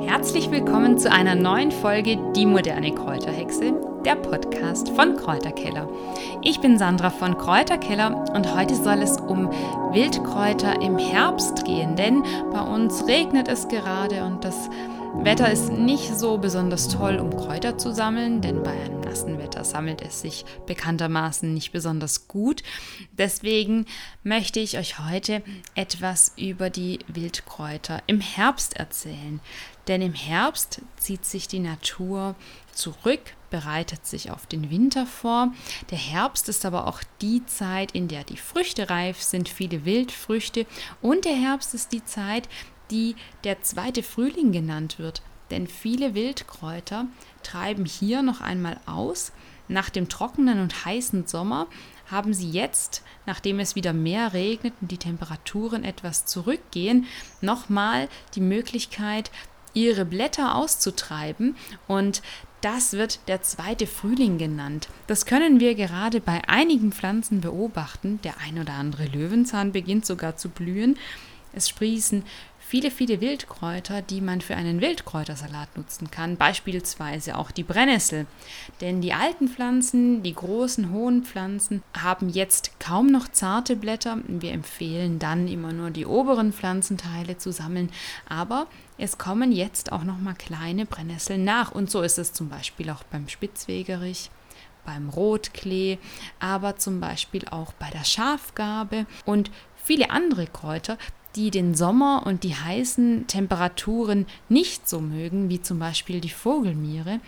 Herzlich willkommen zu einer neuen Folge Die moderne Kräuterhexe, der Podcast von Kräuterkeller. Ich bin Sandra von Kräuterkeller und heute soll es um Wildkräuter im Herbst gehen, denn bei uns regnet es gerade und das Wetter ist nicht so besonders toll, um Kräuter zu sammeln, denn bei einem nassen Wetter sammelt es sich bekanntermaßen nicht besonders gut. Deswegen möchte ich euch heute etwas über die Wildkräuter im Herbst erzählen. Denn im Herbst zieht sich die Natur zurück, bereitet sich auf den Winter vor. Der Herbst ist aber auch die Zeit, in der die Früchte reif sind, viele Wildfrüchte. Und der Herbst ist die Zeit, die der zweite Frühling genannt wird. Denn viele Wildkräuter treiben hier noch einmal aus. Nach dem trockenen und heißen Sommer haben sie jetzt, nachdem es wieder mehr regnet und die Temperaturen etwas zurückgehen, nochmal die Möglichkeit, ihre Blätter auszutreiben und das wird der zweite Frühling genannt. Das können wir gerade bei einigen Pflanzen beobachten. Der ein oder andere Löwenzahn beginnt sogar zu blühen. Es sprießen viele, viele Wildkräuter, die man für einen Wildkräutersalat nutzen kann, beispielsweise auch die Brennnessel. Denn die alten Pflanzen, die großen, hohen Pflanzen, haben jetzt kaum noch zarte Blätter. Wir empfehlen dann immer nur die oberen Pflanzenteile zu sammeln, aber es kommen jetzt auch noch mal kleine Brennnesseln nach und so ist es zum Beispiel auch beim Spitzwegerich beim Rotklee, aber zum Beispiel auch bei der Schafgarbe und viele andere Kräuter, die den Sommer und die heißen Temperaturen nicht so mögen, wie zum Beispiel die Vogelmiere,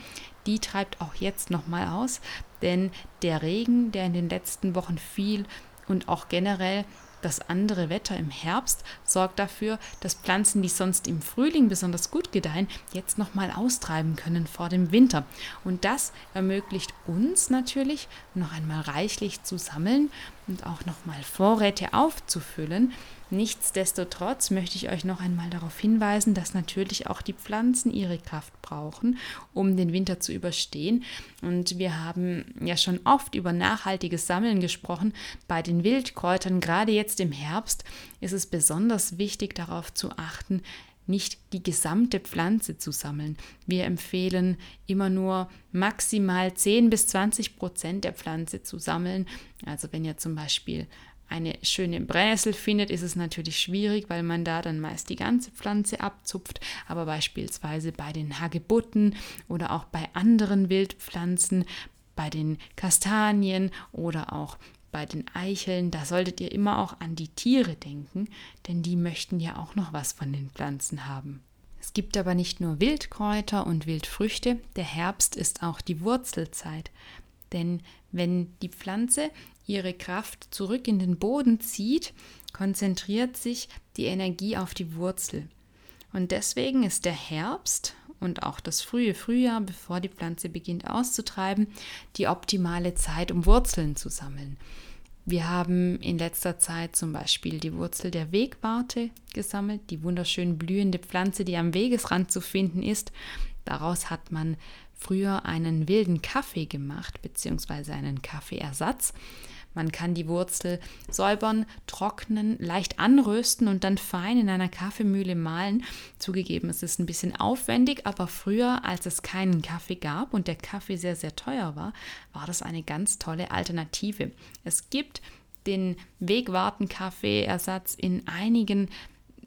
die treibt auch jetzt nochmal aus, denn der Regen, der in den letzten Wochen fiel und auch generell das andere Wetter im Herbst sorgt dafür, dass Pflanzen, die sonst im Frühling besonders gut gedeihen, jetzt nochmal austreiben können vor dem Winter. Und das ermöglicht uns natürlich, noch einmal reichlich zu sammeln und auch nochmal Vorräte aufzufüllen. Nichtsdestotrotz möchte ich euch noch einmal darauf hinweisen, dass natürlich auch die Pflanzen ihre Kraft brauchen, um den Winter zu überstehen. Und wir haben ja schon oft über nachhaltiges Sammeln gesprochen. Bei den Wildkräutern, gerade jetzt im Herbst, ist es besonders wichtig darauf zu achten, nicht die gesamte Pflanze zu sammeln. Wir empfehlen immer nur maximal 10 bis 20 Prozent der Pflanze zu sammeln. Also wenn ihr zum Beispiel eine schöne Brennnessel findet, ist es natürlich schwierig, weil man da dann meist die ganze Pflanze abzupft. Aber beispielsweise bei den Hagebutten oder auch bei anderen Wildpflanzen, bei den Kastanien oder auch bei den Eicheln, da solltet ihr immer auch an die Tiere denken, denn die möchten ja auch noch was von den Pflanzen haben. Es gibt aber nicht nur Wildkräuter und Wildfrüchte, der Herbst ist auch die Wurzelzeit. Denn wenn die Pflanze ihre Kraft zurück in den Boden zieht, konzentriert sich die Energie auf die Wurzel. Und deswegen ist der Herbst und auch das frühe Frühjahr, bevor die Pflanze beginnt auszutreiben, die optimale Zeit, um Wurzeln zu sammeln. Wir haben in letzter Zeit zum Beispiel die Wurzel der Wegwarte gesammelt, die wunderschön blühende Pflanze, die am Wegesrand zu finden ist. Daraus hat man früher einen wilden Kaffee gemacht, beziehungsweise einen Kaffeeersatz. Man kann die Wurzel säubern, trocknen, leicht anrösten und dann fein in einer Kaffeemühle mahlen. Zugegeben, es ist ein bisschen aufwendig, aber früher, als es keinen Kaffee gab und der Kaffee sehr, sehr teuer war, war das eine ganz tolle Alternative. Es gibt den Wegwarten-Kaffeeersatz in einigen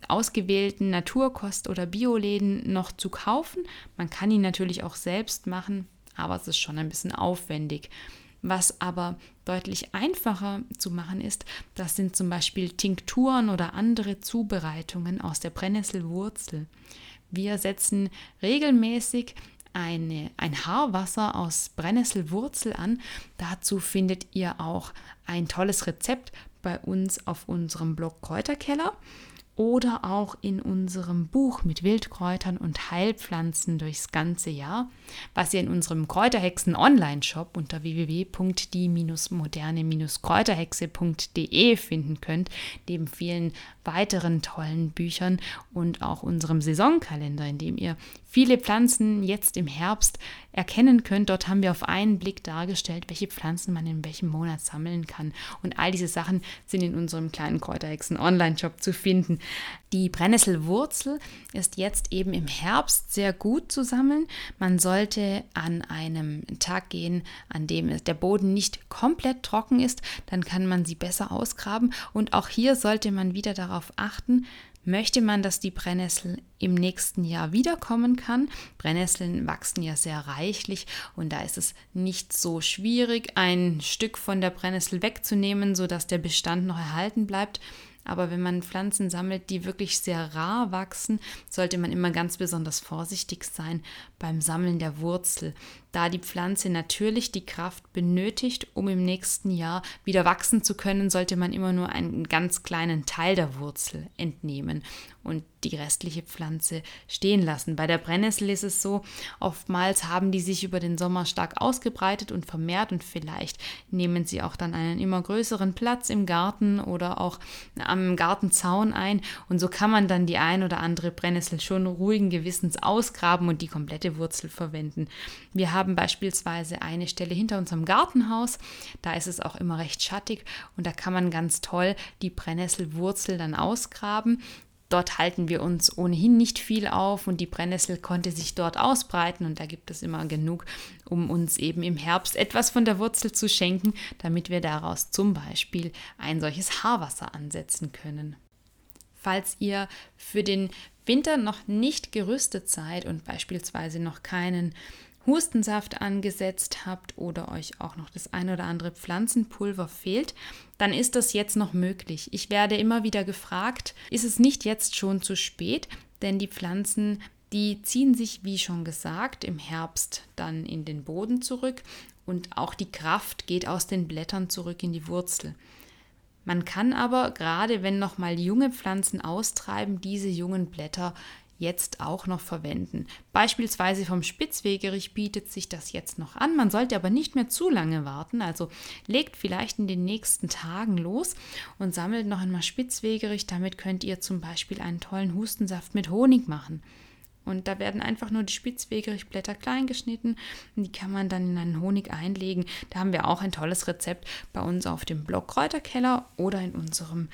ausgewählten Naturkost- oder Bioläden noch zu kaufen. Man kann ihn natürlich auch selbst machen, aber es ist schon ein bisschen aufwendig. Was aber deutlich einfacher zu machen ist, das sind zum Beispiel Tinkturen oder andere Zubereitungen aus der Brennnesselwurzel. Wir setzen regelmäßig eine, ein Haarwasser aus Brennnesselwurzel an. Dazu findet ihr auch ein tolles Rezept bei uns auf unserem Blog Kräuterkeller oder auch in unserem Buch mit Wildkräutern und Heilpflanzen durchs ganze Jahr, was ihr in unserem Kräuterhexen Online-Shop unter www.die-moderne-kräuterhexe.de finden könnt, neben vielen weiteren tollen Büchern und auch unserem Saisonkalender, in dem ihr viele Pflanzen jetzt im Herbst erkennen könnt. Dort haben wir auf einen Blick dargestellt, welche Pflanzen man in welchem Monat sammeln kann. Und all diese Sachen sind in unserem kleinen Kräuterhexen Online-Shop zu finden. Die Brennnesselwurzel ist jetzt eben im Herbst sehr gut zu sammeln. Man sollte an einem Tag gehen, an dem der Boden nicht komplett trocken ist, dann kann man sie besser ausgraben. Und auch hier sollte man wieder darauf achten, Möchte man, dass die Brennnessel im nächsten Jahr wiederkommen kann? Brennnesseln wachsen ja sehr reichlich und da ist es nicht so schwierig, ein Stück von der Brennnessel wegzunehmen, sodass der Bestand noch erhalten bleibt. Aber wenn man Pflanzen sammelt, die wirklich sehr rar wachsen, sollte man immer ganz besonders vorsichtig sein beim Sammeln der Wurzel, da die Pflanze natürlich die Kraft benötigt, um im nächsten Jahr wieder wachsen zu können, sollte man immer nur einen ganz kleinen Teil der Wurzel entnehmen und die restliche Pflanze stehen lassen. Bei der Brennnessel ist es so, oftmals haben die sich über den Sommer stark ausgebreitet und vermehrt und vielleicht nehmen sie auch dann einen immer größeren Platz im Garten oder auch am Gartenzaun ein und so kann man dann die ein oder andere Brennnessel schon ruhigen Gewissens ausgraben und die komplette Wurzel verwenden. Wir haben beispielsweise eine Stelle hinter unserem Gartenhaus, da ist es auch immer recht schattig und da kann man ganz toll die Brennnesselwurzel dann ausgraben. Dort halten wir uns ohnehin nicht viel auf und die Brennnessel konnte sich dort ausbreiten und da gibt es immer genug, um uns eben im Herbst etwas von der Wurzel zu schenken, damit wir daraus zum Beispiel ein solches Haarwasser ansetzen können. Falls ihr für den Winter noch nicht gerüstet seid und beispielsweise noch keinen Hustensaft angesetzt habt oder euch auch noch das ein oder andere Pflanzenpulver fehlt, dann ist das jetzt noch möglich. Ich werde immer wieder gefragt, ist es nicht jetzt schon zu spät? Denn die Pflanzen, die ziehen sich, wie schon gesagt, im Herbst dann in den Boden zurück und auch die Kraft geht aus den Blättern zurück in die Wurzel. Man kann aber, gerade wenn noch mal junge Pflanzen austreiben, diese jungen Blätter jetzt auch noch verwenden. Beispielsweise vom Spitzwegerich bietet sich das jetzt noch an. Man sollte aber nicht mehr zu lange warten. Also legt vielleicht in den nächsten Tagen los und sammelt noch einmal Spitzwegerich. Damit könnt ihr zum Beispiel einen tollen Hustensaft mit Honig machen. Und da werden einfach nur die Spitzwegerichblätter klein geschnitten und die kann man dann in einen Honig einlegen. Da haben wir auch ein tolles Rezept bei uns auf dem Blog Kräuterkeller oder in unserem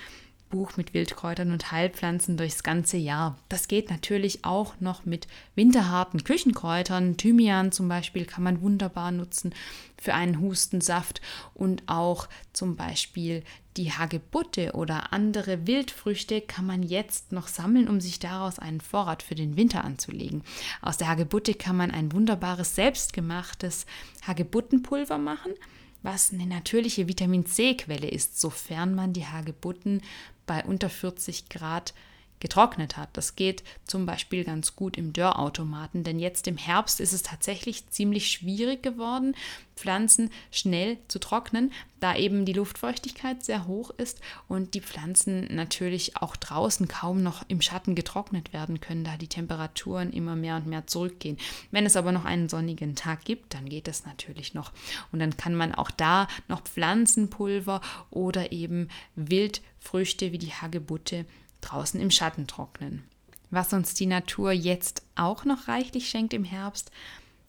Buch mit Wildkräutern und Heilpflanzen durchs ganze Jahr. Das geht natürlich auch noch mit winterharten Küchenkräutern. Thymian zum Beispiel kann man wunderbar nutzen für einen Hustensaft und auch zum Beispiel die Hagebutte oder andere Wildfrüchte kann man jetzt noch sammeln, um sich daraus einen Vorrat für den Winter anzulegen. Aus der Hagebutte kann man ein wunderbares selbstgemachtes Hagebuttenpulver machen was eine natürliche Vitamin C-Quelle ist, sofern man die Hagebutten bei unter 40 Grad getrocknet hat. Das geht zum Beispiel ganz gut im Dörrautomaten, denn jetzt im Herbst ist es tatsächlich ziemlich schwierig geworden, Pflanzen schnell zu trocknen, da eben die Luftfeuchtigkeit sehr hoch ist und die Pflanzen natürlich auch draußen kaum noch im Schatten getrocknet werden können, da die Temperaturen immer mehr und mehr zurückgehen. Wenn es aber noch einen sonnigen Tag gibt, dann geht es natürlich noch. Und dann kann man auch da noch Pflanzenpulver oder eben Wildfrüchte wie die Hagebutte draußen im Schatten trocknen. Was uns die Natur jetzt auch noch reichlich schenkt im Herbst,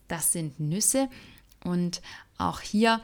das sind Nüsse. Und auch hier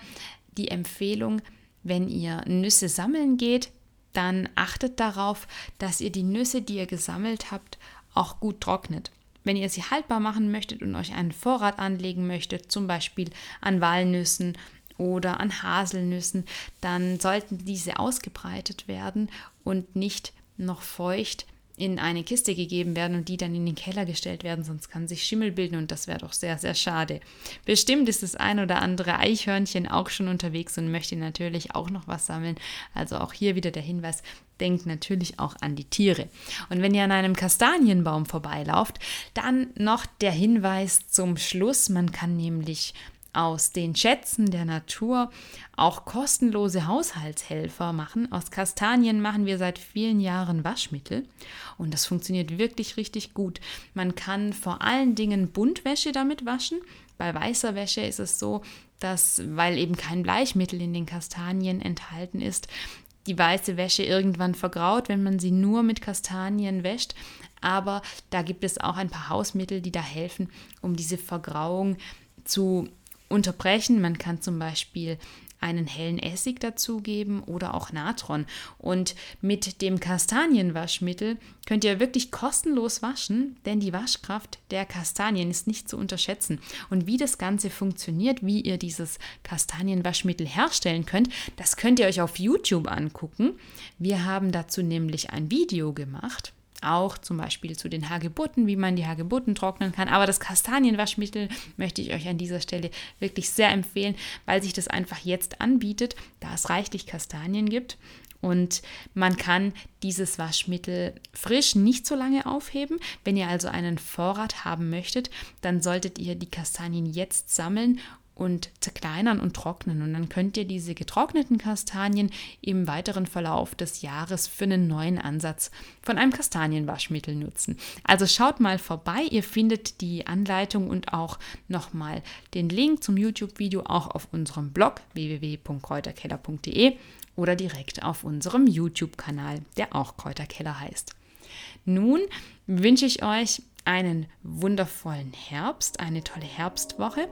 die Empfehlung, wenn ihr Nüsse sammeln geht, dann achtet darauf, dass ihr die Nüsse, die ihr gesammelt habt, auch gut trocknet. Wenn ihr sie haltbar machen möchtet und euch einen Vorrat anlegen möchtet, zum Beispiel an Walnüssen oder an Haselnüssen, dann sollten diese ausgebreitet werden und nicht noch feucht in eine Kiste gegeben werden und die dann in den Keller gestellt werden, sonst kann sich Schimmel bilden und das wäre doch sehr, sehr schade. Bestimmt ist das ein oder andere Eichhörnchen auch schon unterwegs und möchte natürlich auch noch was sammeln. Also auch hier wieder der Hinweis, denkt natürlich auch an die Tiere. Und wenn ihr an einem Kastanienbaum vorbeilauft, dann noch der Hinweis zum Schluss, man kann nämlich aus den Schätzen der Natur auch kostenlose Haushaltshelfer machen. Aus Kastanien machen wir seit vielen Jahren Waschmittel und das funktioniert wirklich richtig gut. Man kann vor allen Dingen Buntwäsche damit waschen. Bei weißer Wäsche ist es so, dass, weil eben kein Bleichmittel in den Kastanien enthalten ist, die weiße Wäsche irgendwann vergraut, wenn man sie nur mit Kastanien wäscht. Aber da gibt es auch ein paar Hausmittel, die da helfen, um diese Vergrauung zu unterbrechen. Man kann zum Beispiel einen hellen Essig dazugeben oder auch Natron. Und mit dem Kastanienwaschmittel könnt ihr wirklich kostenlos waschen, denn die Waschkraft der Kastanien ist nicht zu unterschätzen. Und wie das Ganze funktioniert, wie ihr dieses Kastanienwaschmittel herstellen könnt, das könnt ihr euch auf YouTube angucken. Wir haben dazu nämlich ein Video gemacht auch zum Beispiel zu den Hagebutten, wie man die Hagebutten trocknen kann. Aber das Kastanienwaschmittel möchte ich euch an dieser Stelle wirklich sehr empfehlen, weil sich das einfach jetzt anbietet, da es reichlich Kastanien gibt. Und man kann dieses Waschmittel frisch nicht so lange aufheben. Wenn ihr also einen Vorrat haben möchtet, dann solltet ihr die Kastanien jetzt sammeln und zerkleinern und trocknen. Und dann könnt ihr diese getrockneten Kastanien im weiteren Verlauf des Jahres für einen neuen Ansatz von einem Kastanienwaschmittel nutzen. Also schaut mal vorbei. Ihr findet die Anleitung und auch nochmal den Link zum YouTube-Video auch auf unserem Blog www.kräuterkeller.de oder direkt auf unserem YouTube-Kanal, der auch Kräuterkeller heißt. Nun wünsche ich euch einen wundervollen Herbst, eine tolle Herbstwoche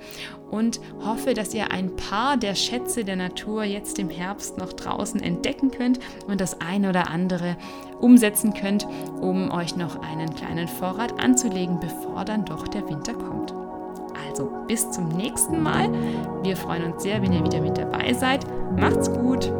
und hoffe, dass ihr ein paar der Schätze der Natur jetzt im Herbst noch draußen entdecken könnt und das eine oder andere umsetzen könnt, um euch noch einen kleinen Vorrat anzulegen, bevor dann doch der Winter kommt. Also bis zum nächsten Mal. Wir freuen uns sehr, wenn ihr wieder mit dabei seid. Macht's gut!